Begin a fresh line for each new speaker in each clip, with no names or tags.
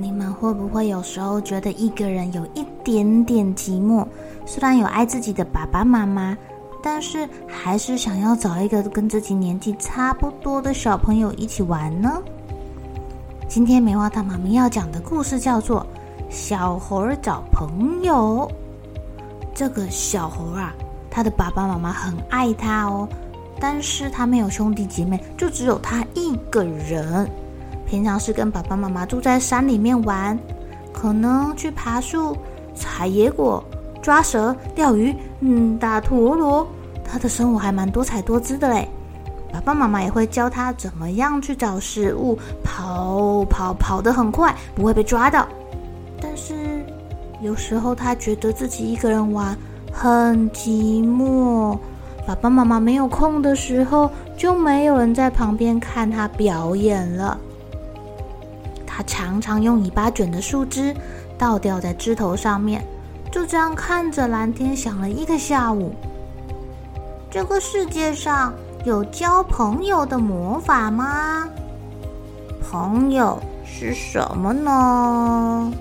你们会不会有时候觉得一个人有一点点寂寞？虽然有爱自己的爸爸妈妈，但是还是想要找一个跟自己年纪差不多的小朋友一起玩呢？今天梅花糖妈咪要讲的故事叫做《小猴找朋友》。这个小猴啊，他的爸爸妈妈很爱他哦。但是他没有兄弟姐妹，就只有他一个人。平常是跟爸爸妈妈住在山里面玩，可能去爬树、采野果、抓蛇、钓鱼，嗯，打陀螺。他的生活还蛮多彩多姿的嘞。爸爸妈妈也会教他怎么样去找食物，跑跑跑得很快，不会被抓到。但是有时候他觉得自己一个人玩很寂寞。爸爸妈妈没有空的时候，就没有人在旁边看他表演了。他常常用尾巴卷的树枝倒吊在枝头上面，就这样看着蓝天想了一个下午。这个世界上有交朋友的魔法吗？朋友是什么呢？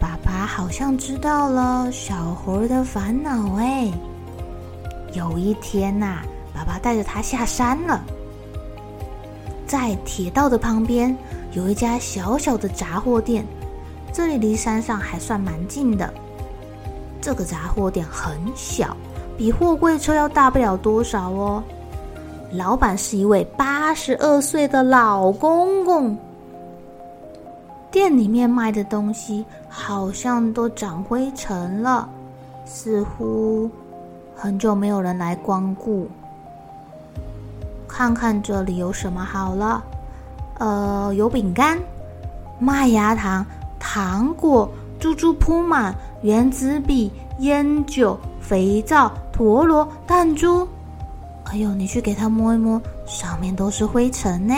爸爸好像知道了小猴的烦恼哎。有一天呐、爸爸带着他下山了。在铁道的旁边有一家小小的杂货店，这里离山上还算蛮近的。这个杂货店很小，比货柜车要大不了多少哦。老板是一位八十二岁的老公公。店里面卖的东西好像都长灰尘了，似乎很久没有人来光顾。看看这里有什么好了，呃，有饼干、麦芽糖、糖果、猪猪铺满、原子笔、烟酒、肥皂、陀螺、弹珠。哎呦，你去给它摸一摸，上面都是灰尘呢。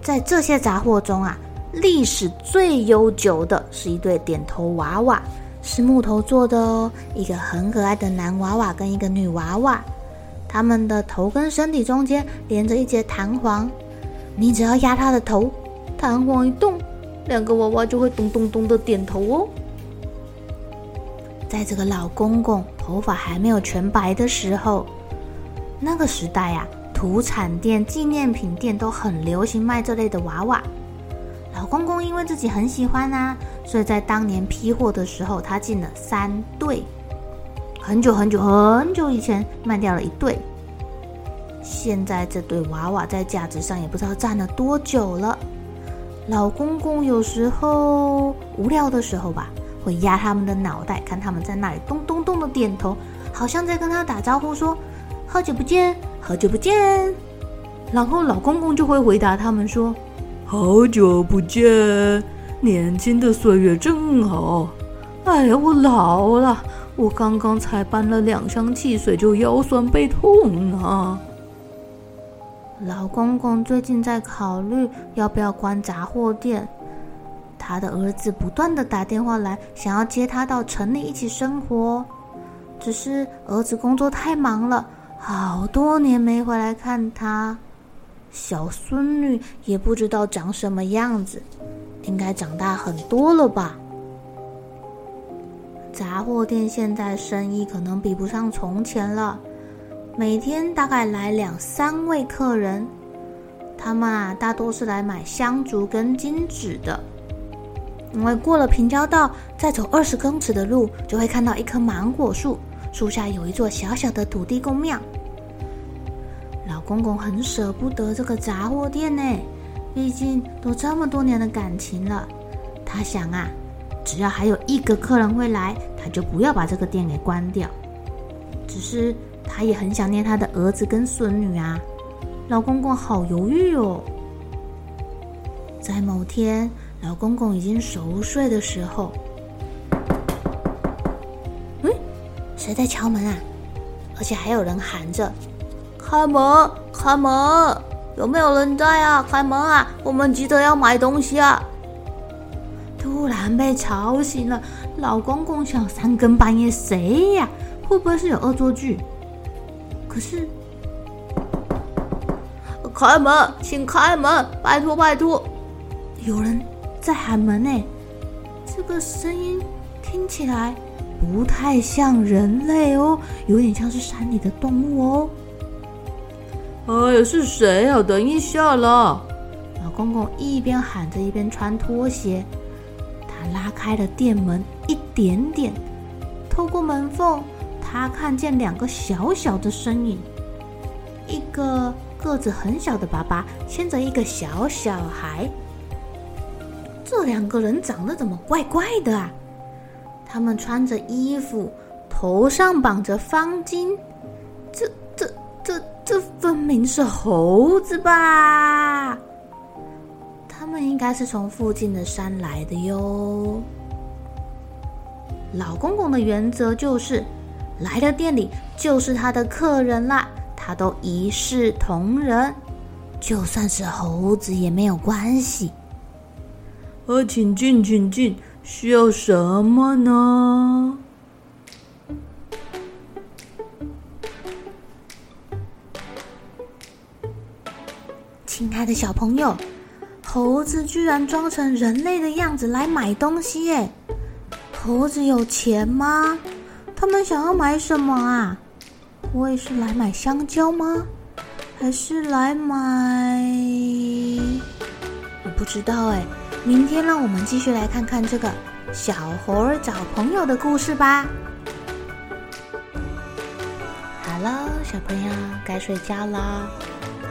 在这些杂货中啊，历史最悠久的是一对点头娃娃，是木头做的哦。一个很可爱的男娃娃跟一个女娃娃，他们的头跟身体中间连着一节弹簧，你只要压他的头，弹簧一动，两个娃娃就会咚咚咚的点头哦。在这个老公公头发还没有全白的时候，那个时代呀、啊。土产店、纪念品店都很流行卖这类的娃娃。老公公因为自己很喜欢啊，所以在当年批货的时候，他进了三对。很久很久很久以前卖掉了一对，现在这对娃娃在架子上也不知道站了多久了。老公公有时候无聊的时候吧，会压他们的脑袋，看他们在那里咚咚咚的点头，好像在跟他打招呼说：“好久不见。”好久不见，然后老公公就会回答他们说：“好久不见，年轻的岁月真好。”哎呀，我老了，我刚刚才搬了两箱汽水，就腰酸背痛呢。老公公最近在考虑要不要关杂货店，他的儿子不断的打电话来，想要接他到城里一起生活，只是儿子工作太忙了。好多年没回来看他，小孙女也不知道长什么样子，应该长大很多了吧？杂货店现在生意可能比不上从前了，每天大概来两三位客人，他们啊大多是来买香烛跟金纸的。因为过了平交道，再走二十公尺的路，就会看到一棵芒果树，树下有一座小小的土地公庙。老公公很舍不得这个杂货店呢，毕竟都这么多年的感情了。他想啊，只要还有一个客人会来，他就不要把这个店给关掉。只是他也很想念他的儿子跟孙女啊。老公公好犹豫哦。在某天，老公公已经熟睡的时候，嗯，谁在敲门啊？而且还有人喊着：“开门，开门！有没有人在啊？开门啊！我们急着要买东西啊！”突然被吵醒了，老公公想：三更半夜谁呀？会不会是有恶作剧？可是。开门，请开门，拜托拜托！有人在喊门呢，这个声音听起来不太像人类哦，有点像是山里的动物哦。哎呀，是谁啊？等一下啦！老公公一边喊着，一边穿拖鞋。拉开了店门一点点，透过门缝，他看见两个小小的身影，一个。个子很小的爸爸牵着一个小小孩，这两个人长得怎么怪怪的啊？他们穿着衣服，头上绑着方巾，这、这、这、这分明是猴子吧？应该是从附近的山来的哟。老公公的原则就是，来了店里就是他的客人啦。他都一视同仁，就算是猴子也没有关系。呃，请进，请进，需要什么呢？亲爱的小朋友，猴子居然装成人类的样子来买东西耶！猴子有钱吗？他们想要买什么啊？我也是来买香蕉吗？还是来买……我不知道哎。明天让我们继续来看看这个小猴儿找朋友的故事吧。好了，小朋友该睡觉了，